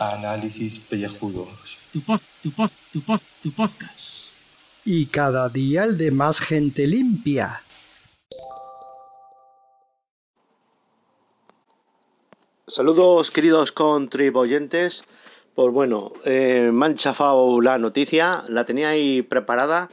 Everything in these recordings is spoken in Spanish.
Análisis pellejudos. Tu pod, tu pod, tu pod, tu podcast. Y cada día el de más gente limpia. Saludos queridos contribuyentes. Pues bueno, eh, me han chafado la noticia, la tenía ahí preparada.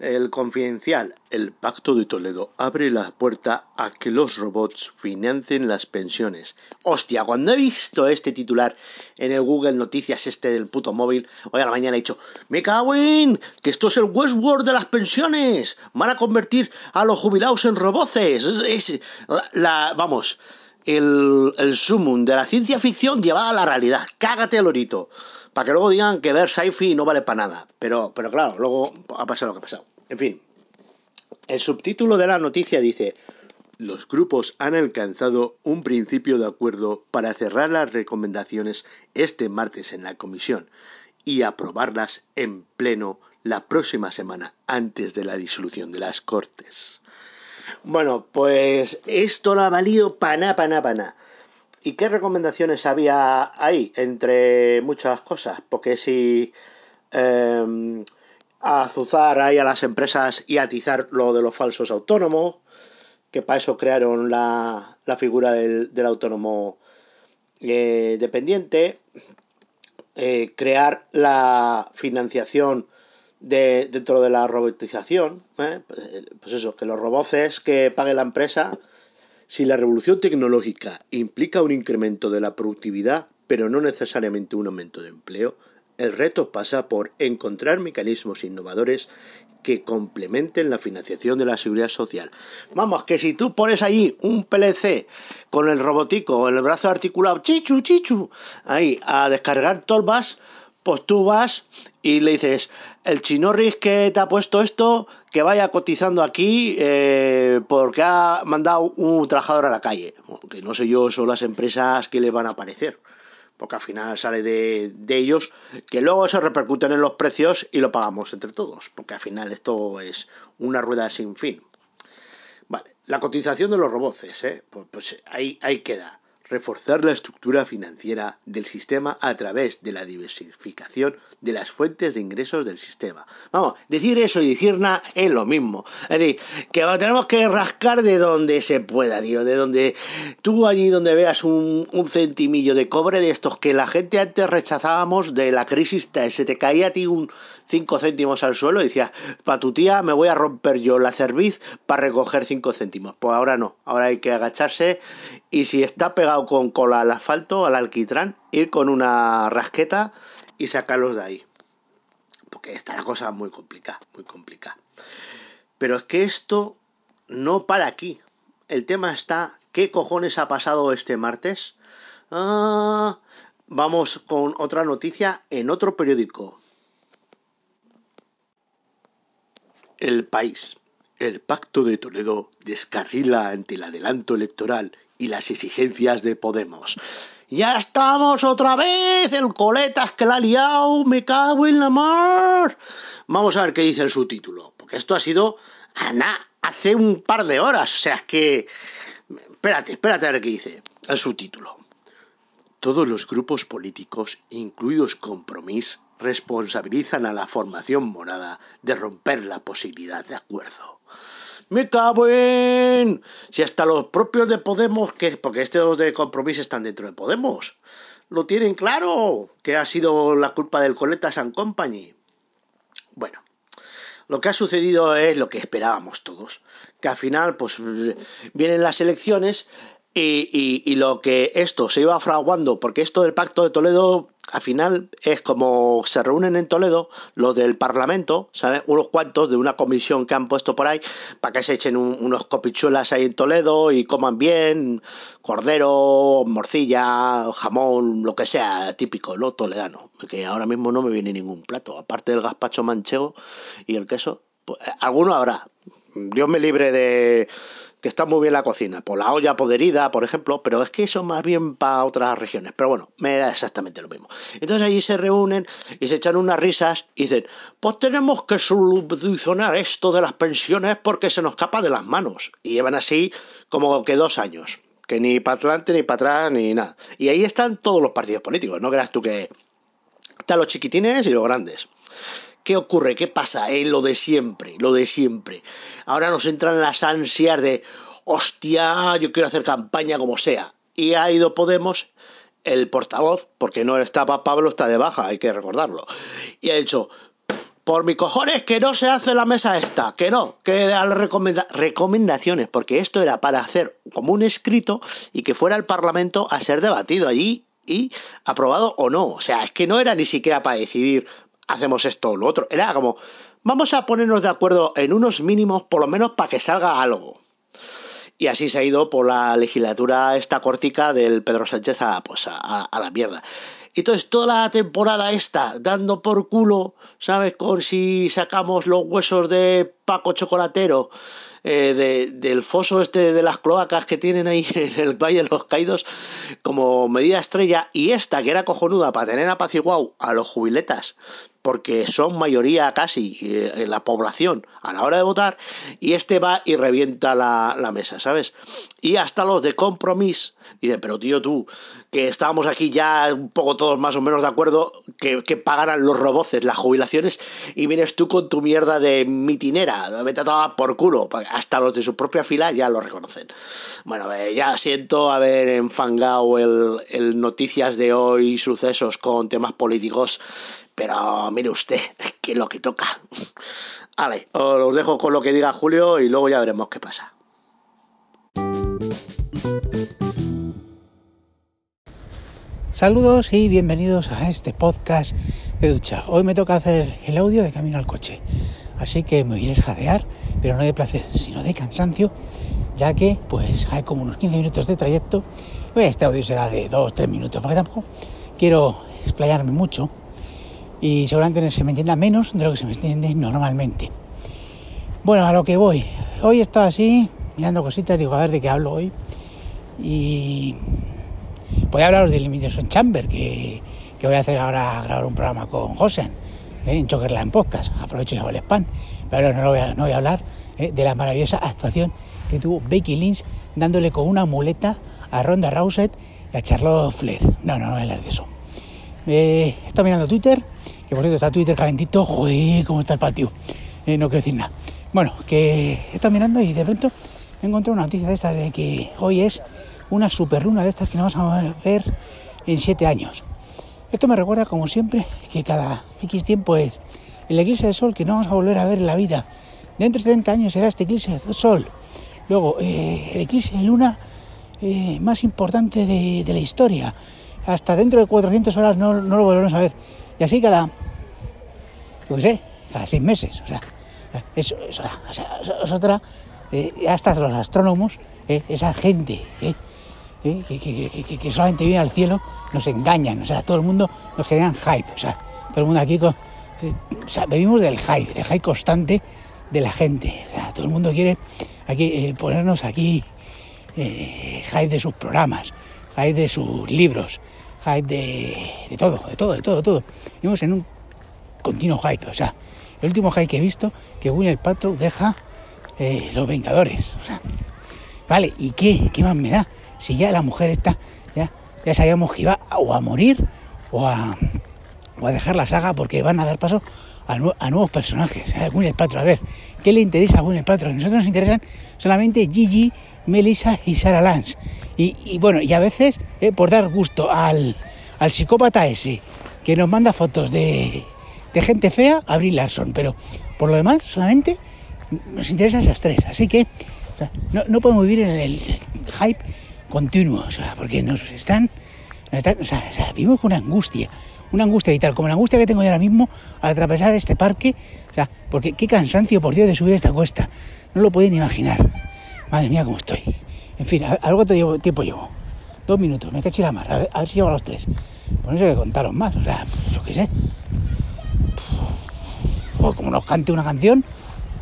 El confidencial, el Pacto de Toledo abre la puerta a que los robots financien las pensiones. Hostia, cuando he visto este titular en el Google Noticias este del puto móvil, hoy a la mañana he dicho, me cago en que esto es el Westworld de las pensiones. Van a convertir a los jubilados en roboces. Es, la, vamos, el, el sumum de la ciencia ficción llevada a la realidad. Cágate, lorito. Para que luego digan que ver sci-fi no vale para nada. Pero, pero claro, luego ha pasado lo que ha pasado. En fin, el subtítulo de la noticia dice, los grupos han alcanzado un principio de acuerdo para cerrar las recomendaciones este martes en la comisión y aprobarlas en pleno la próxima semana antes de la disolución de las Cortes. Bueno, pues esto no ha valido pana, pana, pana. ¿Y qué recomendaciones había ahí? Entre muchas cosas. Porque si eh, azuzar ahí a las empresas y atizar lo de los falsos autónomos, que para eso crearon la, la figura del, del autónomo eh, dependiente, eh, crear la financiación de, dentro de la robotización, ¿eh? pues eso, que los roboces que pague la empresa, si la revolución tecnológica implica un incremento de la productividad, pero no necesariamente un aumento de empleo, el reto pasa por encontrar mecanismos innovadores que complementen la financiación de la seguridad social. Vamos, que si tú pones ahí un PLC con el robotico en el brazo articulado, chichu, chichu, ahí a descargar tolvas, pues tú vas y le dices, el chinorris que te ha puesto esto, que vaya cotizando aquí eh, porque ha mandado un trabajador a la calle. que no sé yo, son las empresas que le van a aparecer porque al final sale de, ellos, que luego se repercuten en los precios y lo pagamos entre todos, porque al final esto es una rueda sin fin. Vale, la cotización de los robots, ¿eh? pues, pues ahí, ahí queda reforzar la estructura financiera del sistema a través de la diversificación de las fuentes de ingresos del sistema. Vamos, decir eso y decir nada es lo mismo. Es decir, que tenemos que rascar de donde se pueda, tío, de donde tú allí donde veas un, un centimillo de cobre de estos que la gente antes rechazábamos de la crisis, se te caía a ti un 5 céntimos al suelo y decías, para tu tía me voy a romper yo la cerviz para recoger 5 céntimos. Pues ahora no, ahora hay que agacharse y si está pegado con cola al asfalto, al alquitrán, ir con una rasqueta y sacarlos de ahí. Porque está la cosa muy complicada, muy complicada. Pero es que esto no para aquí. El tema está, ¿qué cojones ha pasado este martes? Ah, vamos con otra noticia en otro periódico. El país. El pacto de Toledo descarrila ante el adelanto electoral y las exigencias de Podemos. ¡Ya estamos otra vez! ¡El coletas que la ha liado! ¡Me cago en la mar! Vamos a ver qué dice el subtítulo, porque esto ha sido Ana, hace un par de horas. O sea, que. Espérate, espérate a ver qué dice el subtítulo. Todos los grupos políticos, incluidos Compromís, responsabilizan a la formación morada de romper la posibilidad de acuerdo. ¡Me cago en! Si hasta los propios de Podemos, que porque estos de Compromís están dentro de Podemos, lo tienen claro, que ha sido la culpa del Coletas and Company. Bueno, lo que ha sucedido es lo que esperábamos todos, que al final pues vienen las elecciones y, y, y, lo que esto se iba fraguando, porque esto del Pacto de Toledo, al final es como se reúnen en Toledo los del Parlamento, ¿sabes? Unos cuantos de una comisión que han puesto por ahí para que se echen un, unos copichuelas ahí en Toledo y coman bien, cordero, morcilla, jamón, lo que sea, típico, ¿no? Toledano, que ahora mismo no me viene ningún plato, aparte del gazpacho manchego y el queso, pues, alguno habrá. Dios me libre de que está muy bien la cocina, por la olla poderida, por ejemplo, pero es que eso más bien para otras regiones. Pero bueno, me da exactamente lo mismo. Entonces allí se reúnen y se echan unas risas y dicen, pues tenemos que solucionar esto de las pensiones porque se nos escapa de las manos. Y llevan así como que dos años. Que ni para adelante, ni para atrás, ni nada. Y ahí están todos los partidos políticos. No creas tú que están los chiquitines y los grandes. ¿Qué ocurre? ¿Qué pasa? Eh, lo de siempre, lo de siempre. Ahora nos entran las ansias de, hostia, yo quiero hacer campaña como sea. Y ha ido Podemos, el portavoz, porque no estaba Pablo, está de baja, hay que recordarlo. Y ha dicho, por mi cojones que no se hace la mesa esta, que no, que da las recomendaciones, porque esto era para hacer como un escrito y que fuera el Parlamento a ser debatido allí y aprobado o no. O sea, es que no era ni siquiera para decidir hacemos esto o lo otro. Era como, vamos a ponernos de acuerdo en unos mínimos, por lo menos para que salga algo. Y así se ha ido por la legislatura esta cortica del Pedro Sánchez a, pues a, la mierda. Entonces, toda la temporada esta, dando por culo, ¿sabes? Con si sacamos los huesos de Paco Chocolatero, eh, del foso este de las cloacas que tienen ahí en el Valle de los Caídos como medida estrella y esta que era cojonuda para tener apaciguado a los jubiletas porque son mayoría casi eh, en la población a la hora de votar, y este va y revienta la, mesa, ¿sabes? Y hasta los de compromiso dicen, pero tío, tú, que estábamos aquí ya un poco todos más o menos de acuerdo que, pagaran los roboces, las jubilaciones, y vienes tú con tu mierda de mitinera, me trataba por culo, hasta los de su propia fila ya lo reconocen. Bueno, eh, ya siento haber enfangado el noticias de hoy, sucesos con temas políticos, pero mire usted, que lo que toca. Vale, os dejo con lo que diga Julio y luego ya veremos qué pasa. Saludos y bienvenidos a este podcast de ducha. Hoy me toca hacer el audio de camino al coche, así que me iré a jadear, pero no de placer, sino de cansancio, ya que pues hay como unos 15 minutos de trayecto. Este audio será de 2-3 minutos, porque tampoco quiero explayarme mucho y seguramente se me entienda menos de lo que se me entiende normalmente. Bueno, a lo que voy. Hoy estoy así, mirando cositas, digo, a ver de qué hablo hoy. Y voy a hablaros del Limitation Chamber, que, que, voy a hacer ahora, grabar un programa con Josen, ¿eh? en en Podcast. Aprovecho y hago el spam. Pero no, voy, a, no voy a hablar ¿eh? de la maravillosa actuación que tuvo Becky Lynch dándole con una muleta a Ronda Rousey y a Charlotte Flair. No, no, no voy a hablar de eso. Eh, mirando Twitter, que por cierto está Twitter calentito, joder, cómo está el patio. Eh, no quiero decir nada. Bueno, que he estado mirando y de pronto he encontrado una noticia de esta de que hoy es una super luna de estas que no vamos a ver en siete años. Esto me recuerda, como siempre, que cada X tiempo es el eclipse de sol que no vamos a volver a ver en la vida. Dentro de 70 años será este eclipse de sol. Luego, eh, el eclipse de luna eh, más importante de la historia hasta dentro de 400 horas no, no lo volveremos a ver. Y así cada, yo qué sé, cada seis meses. O sea, es, es, otra, eh, hasta los astrónomos, eh, esa gente eh, que, solamente viene al cielo, nos engañan. O sea, todo el mundo nos generan hype. O sea, todo el mundo aquí con, o sea, vivimos del hype, del hype constante de la gente. O sea, todo el mundo quiere aquí ponernos aquí hype de sus programas, hype de sus libros, hype de, todo, de todo, de todo, de todo. Vivimos en un continuo hype. O sea, el último hype que he visto, que Winner Paltrow deja eh, Los Vengadores. O sea, vale, ¿y qué? ¿Qué más me da? Si ya la mujer está, ya, ya sabíamos que iba o a morir o a, o a dejar la saga porque van a dar paso a, nuevos personajes. A Winner Paltrow, a ver, ¿qué le interesa a Winner Paltrow? A nosotros nos interesan solamente Gigi, Melissa y Sarah Lance. Y, bueno, y a veces, eh, por dar gusto al, al, psicópata ese, que nos manda fotos de, de gente fea, Abril Larson. Pero por lo demás, solamente nos interesan esas tres. Así que no, no, podemos vivir en el hype continuo, o sea, porque nos están, nos están o, sea, vivimos con una angustia, una angustia y tal, como la angustia que tengo yo ahora mismo al atravesar este parque, o sea, porque qué cansancio, por Dios, de subir esta cuesta, no lo pueden imaginar. Madre mía, cómo estoy. En fin, algo te tiempo llevo. Dos minutos, me caché la mar, a ver, si llego a los tres. Pues no sé qué contaros más, o sea, pues, yo qué sé. O como nos cante una canción,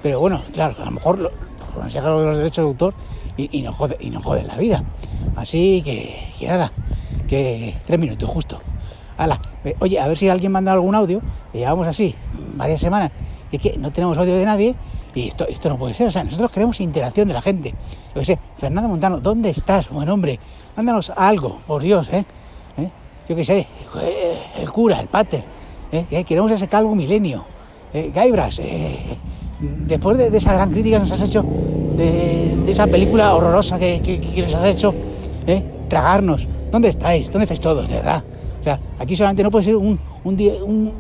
pero bueno, claro, a lo mejor nos llega los derechos de autor y, y nos jode, y nos la vida. Así que, que nada, que tres minutos justo. Hala, eh, oye, a ver si alguien manda algún audio. que Llevamos así varias semanas es que no tenemos audio de nadie y esto, esto no puede ser. O sea, nosotros queremos interacción de la gente. Yo qué sé, Fernando Montano, ¿dónde estás, buen hombre? Mándanos algo, por Dios, ¿eh? ¿Eh? Yo qué sé, eh, el cura, el pater. Que Queremos ese calvo milenio. Gaibras, después de, esa gran crítica que nos has hecho de, esa película horrorosa que, que- que nos has hecho, tragarnos. ¿Dónde estáis? ¿Dónde estáis todos, de verdad? O sea, aquí solamente no puede ser un, un, un,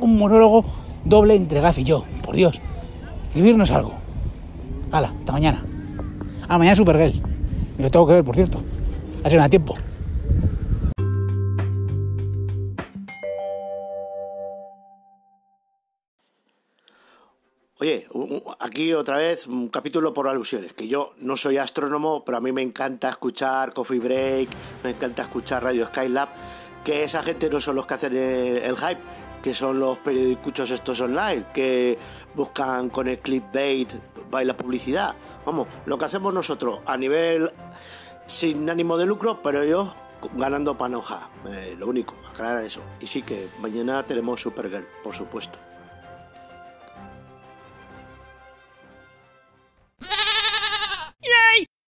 un monólogo doble entre Gaf y yo, por Dios. Escribirnos algo. Hala, hasta mañana. Ah, mañana Supergirl. Me lo tengo que ver, por cierto. Me da tiempo. Oye, un- un- aquí otra vez un capítulo por alusiones, que yo no soy astrónomo, pero a mí me encanta escuchar Coffee Break, me encanta escuchar Radio Skylab, que esa gente no son los que hacen el, hype, que son los periódicos estos online, que buscan con el clickbait va la publicidad. Vamos, lo que hacemos nosotros a nivel sin ánimo de lucro, pero yo ganando panoja, eh, lo único, aclarar eso. Y sí que mañana tenemos Supergirl, por supuesto.